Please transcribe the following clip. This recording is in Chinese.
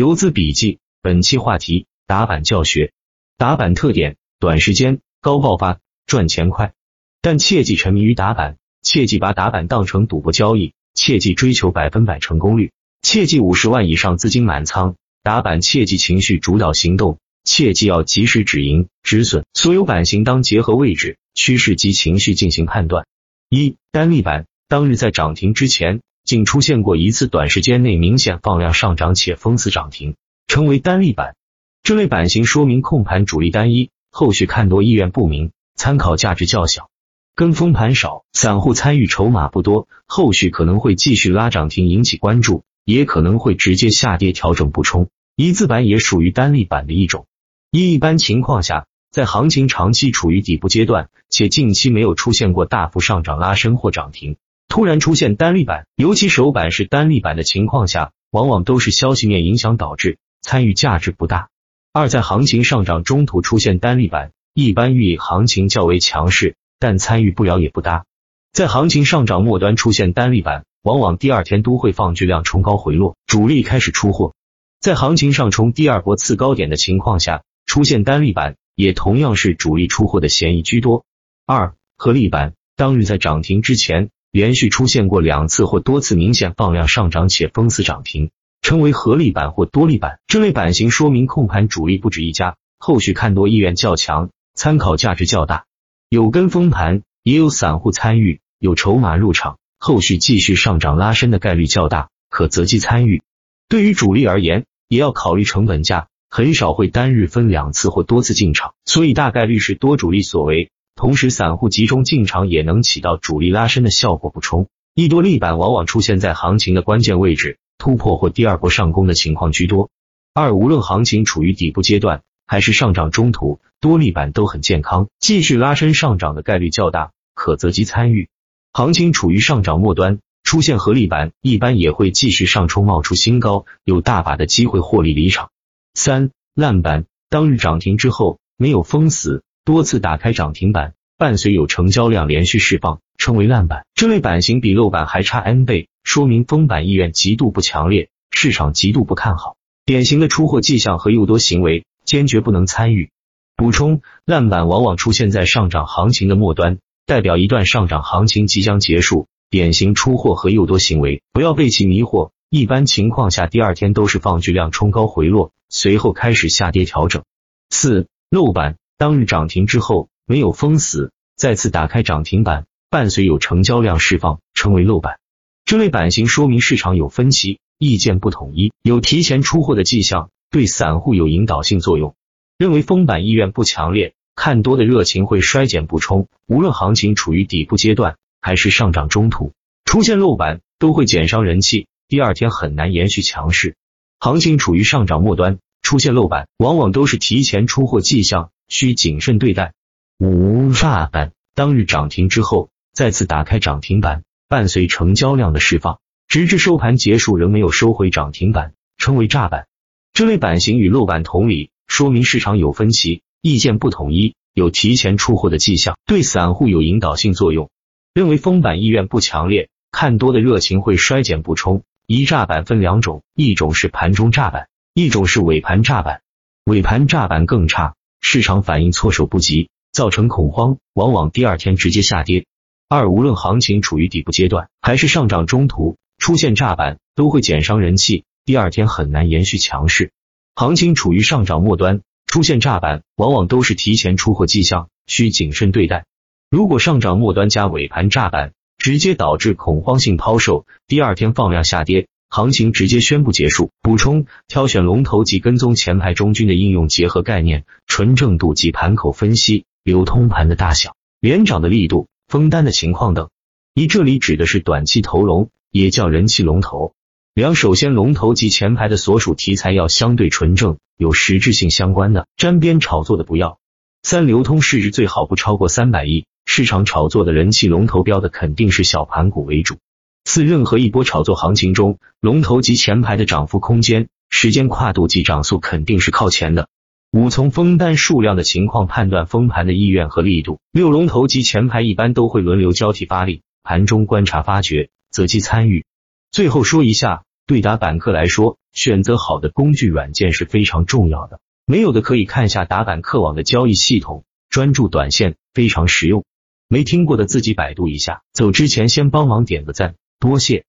游资笔记，本期话题：打板教学。打板特点：短时间高爆发，赚钱快。但切忌沉迷于打板，切忌把打板当成赌博交易，切忌追求百分百成功率，切忌五十万以上资金满仓打板，切忌情绪主导行动，切忌要及时止盈止损。所有板型当结合位置、趋势及情绪进行判断。一、单立板当日在涨停之前。仅出现过一次，短时间内明显放量上涨且封死涨停，称为单立板。这类板型说明控盘主力单一，后续看多意愿不明，参考价值较小，跟风盘少，散户参与筹码不多，后续可能会继续拉涨停引起关注，也可能会直接下跌调整补充。一字板也属于单立板的一种。一一般情况下，在行情长期处于底部阶段，且近期没有出现过大幅上涨拉升或涨停。突然出现单立板，尤其首板是单立板的情况下，往往都是消息面影响导致，参与价值不大。二，在行情上涨中途出现单立板，一般寓意行情较为强势，但参与不了也不大。在行情上涨末端出现单立板，往往第二天都会放巨量冲高回落，主力开始出货。在行情上冲第二波次高点的情况下，出现单立板，也同样是主力出货的嫌疑居多。二，合力板当日在涨停之前。连续出现过两次或多次明显放量上涨且封死涨停，称为合力板或多力板。这类板型说明控盘主力不止一家，后续看多意愿较强，参考价值较大。有跟风盘，也有散户参与，有筹码入场，后续继续上涨拉伸的概率较大，可择机参与。对于主力而言，也要考虑成本价，很少会单日分两次或多次进场，所以大概率是多主力所为。同时，散户集中进场也能起到主力拉伸的效果。补充，一多力板往往出现在行情的关键位置，突破或第二波上攻的情况居多。二，无论行情处于底部阶段还是上涨中途，多力板都很健康，继续拉伸上涨的概率较大，可择机参与。行情处于上涨末端，出现合力板，一般也会继续上冲，冒出新高，有大把的机会获利离场。三，烂板当日涨停之后没有封死。多次打开涨停板，伴随有成交量连续释放，称为烂板。这类板型比漏板还差 n 倍，说明封板意愿极度不强烈，市场极度不看好。典型的出货迹象和诱多行为，坚决不能参与。补充：烂板往往出现在上涨行情的末端，代表一段上涨行情即将结束。典型出货和诱多行为，不要被其迷惑。一般情况下，第二天都是放巨量冲高回落，随后开始下跌调整。四漏板。当日涨停之后没有封死，再次打开涨停板，伴随有成交量释放，称为漏板。这类板型说明市场有分歧，意见不统一，有提前出货的迹象，对散户有引导性作用。认为封板意愿不强烈，看多的热情会衰减补充。无论行情处于底部阶段还是上涨中途，出现漏板都会减伤人气，第二天很难延续强势。行情处于上涨末端，出现漏板，往往都是提前出货迹象。需谨慎对待。五炸板当日涨停之后，再次打开涨停板，伴随成交量的释放，直至收盘结束仍没有收回涨停板，称为炸板。这类板型与漏板同理，说明市场有分歧，意见不统一，有提前出货的迹象，对散户有引导性作用。认为封板意愿不强烈，看多的热情会衰减。补充：一炸板分两种，一种是盘中炸板，一种是尾盘炸板。尾盘炸板更差。市场反应措手不及，造成恐慌，往往第二天直接下跌。二，无论行情处于底部阶段还是上涨中途，出现炸板都会减伤人气，第二天很难延续强势。行情处于上涨末端，出现炸板往往都是提前出货迹象，需谨慎对待。如果上涨末端加尾盘炸板，直接导致恐慌性抛售，第二天放量下跌。行情直接宣布结束。补充：挑选龙头及跟踪前排中军的应用结合概念，纯正度及盘口分析，流通盘的大小、连涨的力度、封单的情况等。一，这里指的是短期头龙，也叫人气龙头。两，首先龙头及前排的所属题材要相对纯正，有实质性相关的，沾边炒作的不要。三，流通市值最好不超过三百亿，市场炒作的人气龙头标的肯定是小盘股为主。四，任何一波炒作行情中，龙头及前排的涨幅空间、时间跨度及涨速肯定是靠前的。五，从封单数量的情况判断封盘的意愿和力度。六，龙头及前排一般都会轮流交替发力，盘中观察发掘，择机参与。最后说一下，对打板客来说，选择好的工具软件是非常重要的。没有的可以看下打板客网的交易系统，专注短线非常实用。没听过的自己百度一下。走之前先帮忙点个赞，多谢。